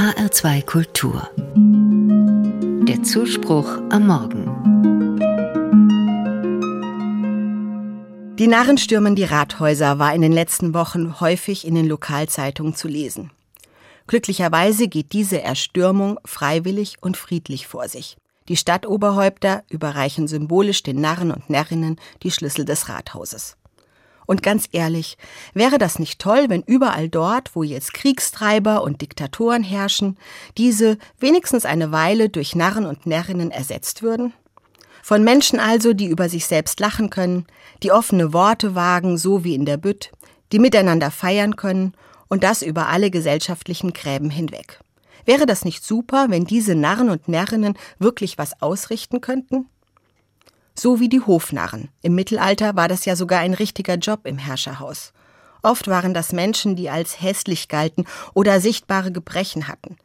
HR2 Kultur. Der Zuspruch am Morgen. Die Narren stürmen die Rathäuser war in den letzten Wochen häufig in den Lokalzeitungen zu lesen. Glücklicherweise geht diese Erstürmung freiwillig und friedlich vor sich. Die Stadtoberhäupter überreichen symbolisch den Narren und Närrinnen die Schlüssel des Rathauses. Und ganz ehrlich, wäre das nicht toll, wenn überall dort, wo jetzt Kriegstreiber und Diktatoren herrschen, diese wenigstens eine Weile durch Narren und Närrinnen ersetzt würden? Von Menschen also, die über sich selbst lachen können, die offene Worte wagen, so wie in der Bütt, die miteinander feiern können und das über alle gesellschaftlichen Gräben hinweg. Wäre das nicht super, wenn diese Narren und Närrinnen wirklich was ausrichten könnten? So wie die Hofnarren. Im Mittelalter war das ja sogar ein richtiger Job im Herrscherhaus. Oft waren das Menschen, die als hässlich galten oder sichtbare Gebrechen hatten.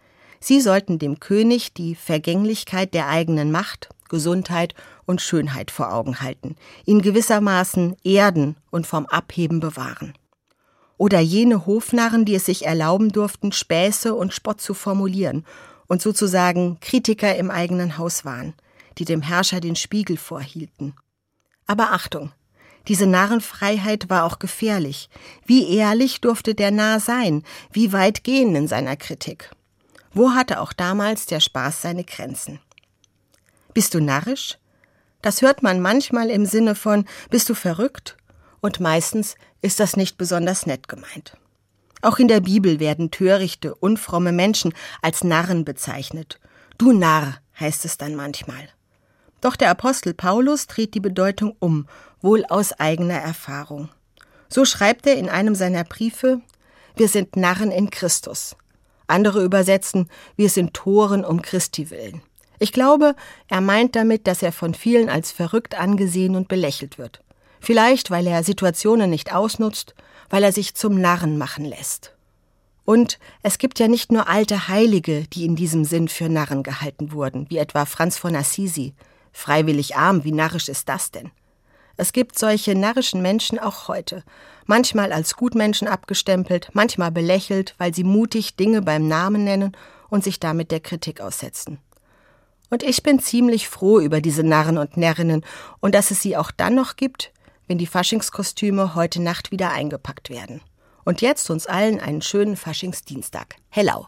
Sie sollten dem König die Vergänglichkeit der eigenen Macht, Gesundheit und Schönheit vor Augen halten, ihn gewissermaßen erden und vom Abheben bewahren. Oder jene Hofnarren, die es sich erlauben durften, Späße und Spott zu formulieren und sozusagen Kritiker im eigenen Haus waren die dem Herrscher den Spiegel vorhielten. Aber Achtung, diese Narrenfreiheit war auch gefährlich. Wie ehrlich durfte der Narr sein? Wie weit gehen in seiner Kritik? Wo hatte auch damals der Spaß seine Grenzen? Bist du narrisch? Das hört man manchmal im Sinne von bist du verrückt? Und meistens ist das nicht besonders nett gemeint. Auch in der Bibel werden törichte, unfromme Menschen als Narren bezeichnet. Du Narr heißt es dann manchmal. Doch der Apostel Paulus dreht die Bedeutung um, wohl aus eigener Erfahrung. So schreibt er in einem seiner Briefe, wir sind Narren in Christus. Andere übersetzen, wir sind Toren um Christi willen. Ich glaube, er meint damit, dass er von vielen als verrückt angesehen und belächelt wird. Vielleicht, weil er Situationen nicht ausnutzt, weil er sich zum Narren machen lässt. Und es gibt ja nicht nur alte Heilige, die in diesem Sinn für Narren gehalten wurden, wie etwa Franz von Assisi, Freiwillig arm, wie narrisch ist das denn? Es gibt solche narrischen Menschen auch heute, manchmal als Gutmenschen abgestempelt, manchmal belächelt, weil sie mutig Dinge beim Namen nennen und sich damit der Kritik aussetzen. Und ich bin ziemlich froh über diese Narren und Närrinnen und dass es sie auch dann noch gibt, wenn die Faschingskostüme heute Nacht wieder eingepackt werden. Und jetzt uns allen einen schönen Faschingsdienstag. Hello!